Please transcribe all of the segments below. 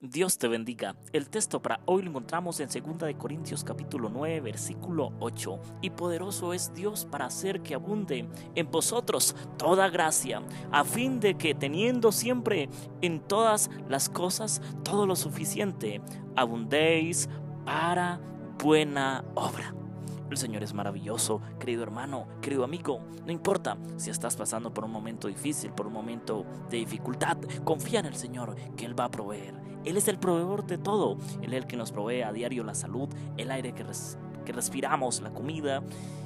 Dios te bendiga. El texto para hoy lo encontramos en 2 de Corintios capítulo 9 versículo 8. Y poderoso es Dios para hacer que abunde en vosotros toda gracia, a fin de que teniendo siempre en todas las cosas todo lo suficiente, abundéis para buena obra. El Señor es maravilloso, querido hermano, querido amigo. No importa si estás pasando por un momento difícil, por un momento de dificultad, confía en el Señor que Él va a proveer. Él es el proveedor de todo. Él es el que nos provee a diario la salud, el aire que, que respiramos, la comida.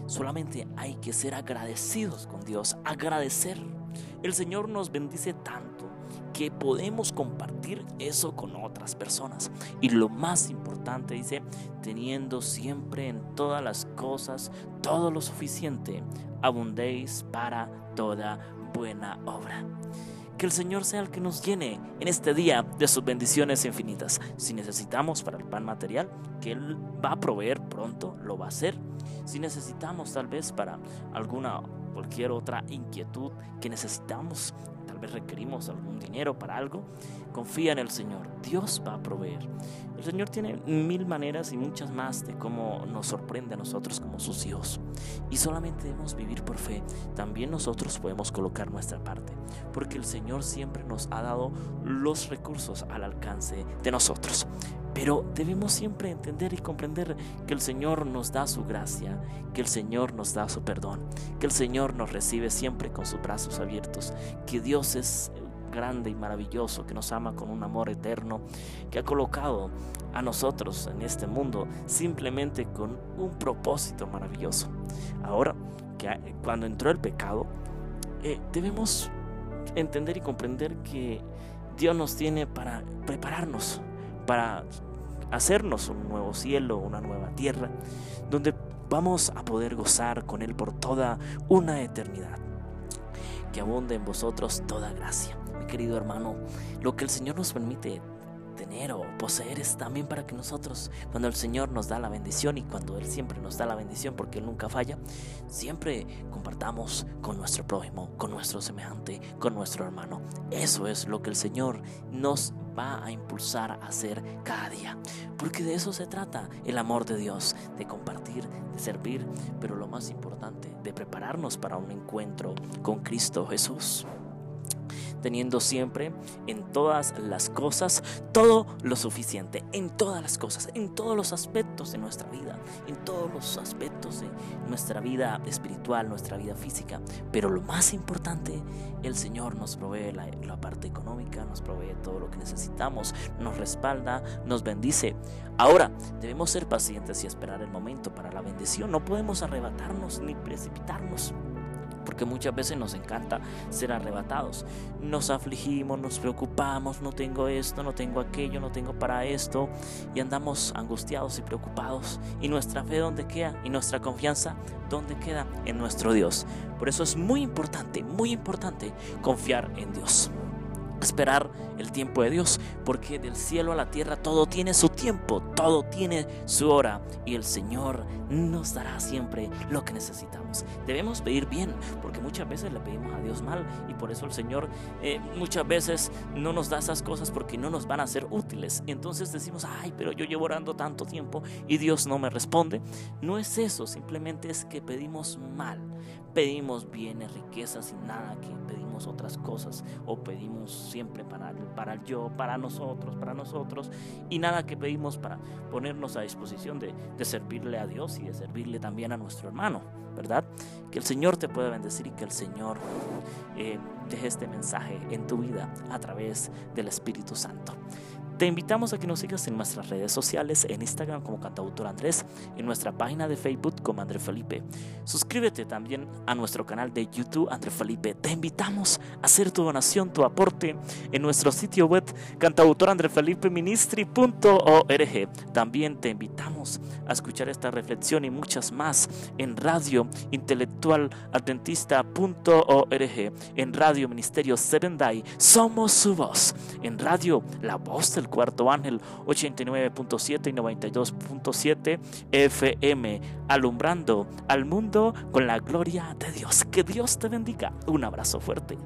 Solamente hay que ser agradecidos con Dios, agradecer. El Señor nos bendice tanto que podemos compartir eso con otras personas. Y lo más importante, dice, teniendo siempre en todas las cosas todo lo suficiente, abundéis para toda buena obra. Que el Señor sea el que nos llene en este día de sus bendiciones infinitas. Si necesitamos para el pan material, que Él va a proveer pronto, lo va a hacer. Si necesitamos tal vez para alguna cualquier otra inquietud que necesitamos, tal vez requerimos algún dinero para algo, confía en el Señor. Dios va a proveer. El Señor tiene mil maneras y muchas más de cómo nos sorprende a nosotros como sus hijos. Y solamente debemos vivir por fe. También nosotros podemos colocar nuestra parte. Porque el Señor siempre nos ha dado los recursos al alcance de nosotros. Pero debemos siempre entender y comprender que el Señor nos da su gracia, que el Señor nos da su perdón, que el Señor nos recibe siempre con sus brazos abiertos, que Dios es grande y maravilloso, que nos ama con un amor eterno, que ha colocado a nosotros en este mundo simplemente con un propósito maravilloso. Ahora, que cuando entró el pecado, eh, debemos entender y comprender que Dios nos tiene para prepararnos, para hacernos un nuevo cielo, una nueva tierra, donde vamos a poder gozar con Él por toda una eternidad. Que abunde en vosotros toda gracia. Querido hermano, lo que el Señor nos permite tener o poseer es también para que nosotros, cuando el Señor nos da la bendición y cuando Él siempre nos da la bendición porque Él nunca falla, siempre compartamos con nuestro prójimo, con nuestro semejante, con nuestro hermano. Eso es lo que el Señor nos va a impulsar a hacer cada día. Porque de eso se trata el amor de Dios, de compartir, de servir, pero lo más importante, de prepararnos para un encuentro con Cristo Jesús teniendo siempre en todas las cosas todo lo suficiente, en todas las cosas, en todos los aspectos de nuestra vida, en todos los aspectos de nuestra vida espiritual, nuestra vida física. Pero lo más importante, el Señor nos provee la, la parte económica, nos provee todo lo que necesitamos, nos respalda, nos bendice. Ahora, debemos ser pacientes y esperar el momento para la bendición. No podemos arrebatarnos ni precipitarnos porque muchas veces nos encanta ser arrebatados. Nos afligimos, nos preocupamos, no tengo esto, no tengo aquello, no tengo para esto, y andamos angustiados y preocupados. ¿Y nuestra fe dónde queda? ¿Y nuestra confianza dónde queda? En nuestro Dios. Por eso es muy importante, muy importante confiar en Dios esperar el tiempo de Dios, porque del cielo a la tierra todo tiene su tiempo, todo tiene su hora y el Señor nos dará siempre lo que necesitamos. Debemos pedir bien, porque muchas veces le pedimos a Dios mal y por eso el Señor eh, muchas veces no nos da esas cosas porque no nos van a ser útiles. Entonces decimos, ay, pero yo llevo orando tanto tiempo y Dios no me responde. No es eso, simplemente es que pedimos mal pedimos bienes, riquezas y nada que pedimos otras cosas o pedimos siempre para, para el yo, para nosotros, para nosotros y nada que pedimos para ponernos a disposición de, servirle a Dios y de servirle también a nuestro hermano, ¿verdad? Que el Señor te pueda bendecir y que el Señor eh, deje este mensaje en tu vida a través del Espíritu Santo. Te invitamos a que nos sigas en nuestras redes sociales, en Instagram como Cantautor Andrés, en nuestra página de Facebook como André Felipe. Suscríbete también a nuestro canal de YouTube André Felipe. Te invitamos a hacer tu donación, tu aporte en nuestro sitio web cantautorandrefelipeministri.org. También te invitamos a escuchar esta reflexión y muchas más en Radio Intelectual Adventista.org, en Radio Ministerio Seven Day. Somos su voz, en Radio La Voz Cuarto Ángel 89.7 y 92.7 FM, alumbrando al mundo con la gloria de Dios. Que Dios te bendiga. Un abrazo fuerte.